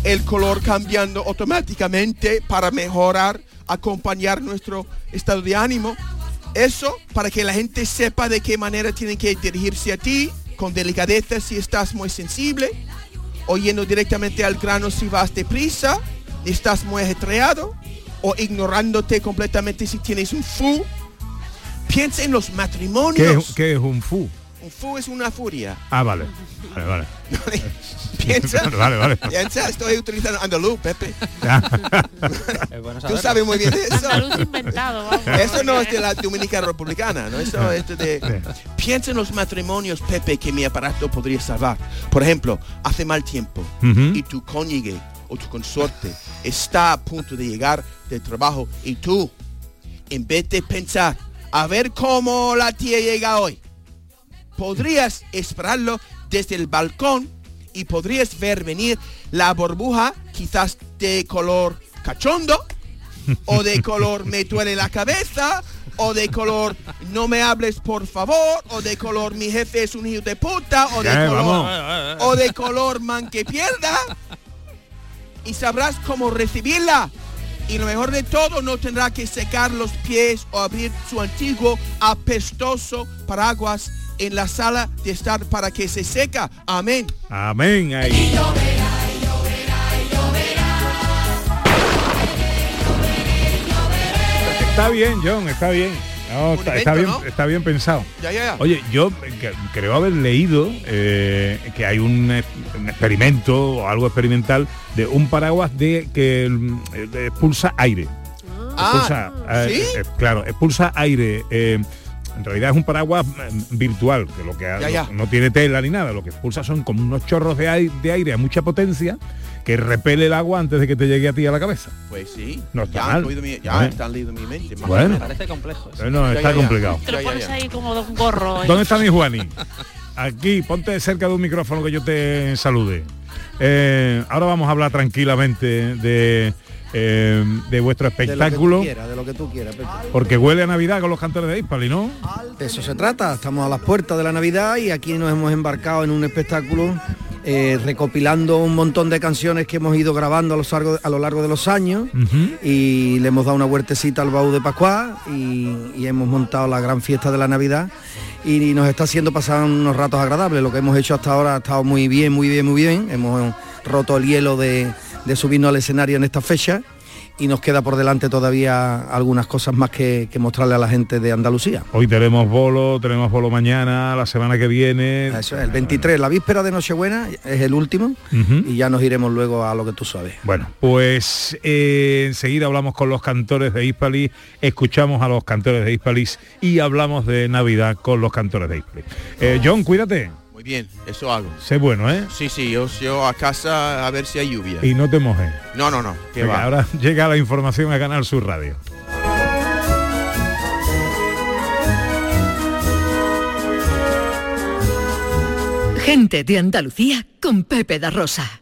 el color cambiando automáticamente para mejorar, acompañar nuestro estado de ánimo. Eso para que la gente sepa de qué manera tienen que dirigirse a ti, con delicadeza si estás muy sensible, o yendo directamente al grano si vas deprisa, y estás muy ajetreado, o ignorándote completamente si tienes un fu. Piensa en los ¿Qué matrimonios. es, qué es un fu? Un fu es una furia. Ah, vale. Vale, vale. Piensa, Vale, vale. piensa, estoy utilizando andaluz, Pepe. Tú sabes muy bien eso. Andaluz inventado, vamos. Eso no es de la Dominicana Republicana, ¿no? Eso es de... Piensa en los matrimonios, Pepe, que mi aparato podría salvar. Por ejemplo, hace mal tiempo y tu cónyuge o tu consorte está a punto de llegar del trabajo y tú, en vez de pensar, a ver cómo la tía llega hoy, podrías esperarlo desde el balcón y podrías ver venir la burbuja quizás de color cachondo o de color me duele la cabeza o de color no me hables por favor o de color mi jefe es un hijo de puta o de color vamos. o de color man que pierda y sabrás cómo recibirla y lo mejor de todo no tendrá que secar los pies o abrir su antiguo apestoso paraguas en la sala de estar para que se seca amén Amén. Ahí. Está bien, John, está bien. No, está, está bien, está bien pensado. Ya, ya, ya. Oye, yo creo haber leído eh, que hay un, un experimento o algo experimental de un paraguas de que eh, expulsa aire. Expulsa, Ah, eh, ¿sí? eh, claro, expulsa aire. eh, en realidad es un paraguas mm, virtual, que lo que ha- Ya, ya. lo- no tiene tela ni nada, lo que expulsa son como unos chorros de aire, de aire a mucha potencia que repele el agua antes de que te llegue a ti a la cabeza. pues sí No está ya, mal. han leído mi, ya ¿Eh? están leído mi mente Bueno. menos. Parece complejo. eso. Eh, No, Ya, está ya, ya. complicado. Te lo pones ahí como de un gorro. ¿Dónde está mi Juani? Aquí, ponte cerca de un micrófono que yo te salude. Eh, ahora vamos a hablar tranquilamente de, eh, de vuestro espectáculo, De lo que tú quieras, de lo que tú quieras, Pepe. porque huele a Navidad con los cantores de Hispali, ¿no? De eso se trata, estamos a las puertas de la Navidad y aquí nos hemos embarcado en un espectáculo eh, recopilando un montón de canciones que hemos ido grabando a lo largo, a lo largo de los años y le hemos dado una huertecita al baúl de Pascua y, y hemos montado la gran fiesta de la Navidad y nos está haciendo pasar unos ratos agradables. Lo que hemos hecho hasta ahora ha estado muy bien, muy bien, muy bien. Hemos roto el hielo de, de subirnos al escenario en esta fecha y nos queda por delante todavía algunas cosas más que, que mostrarle a la gente de Andalucía. Hoy tenemos bolo, tenemos bolo mañana, la semana que viene. Eso es, el 23, la víspera de Nochebuena es el último y ya nos iremos luego a lo que tú sabes. Bueno, pues eh, enseguida hablamos con los cantores de Hispalis, escuchamos a los cantores de Hispalis y hablamos de Navidad con los cantores de Hispalis. Eh, John, cuídate, muy bien eso hago sé bueno, ¿eh? sí sí yo, yo a casa a ver si hay lluvia Y no te mojes. no no no que Venga, va ahora llega la información a Canal Sur Radio. Gente de Andalucía con Pepe da Rosa.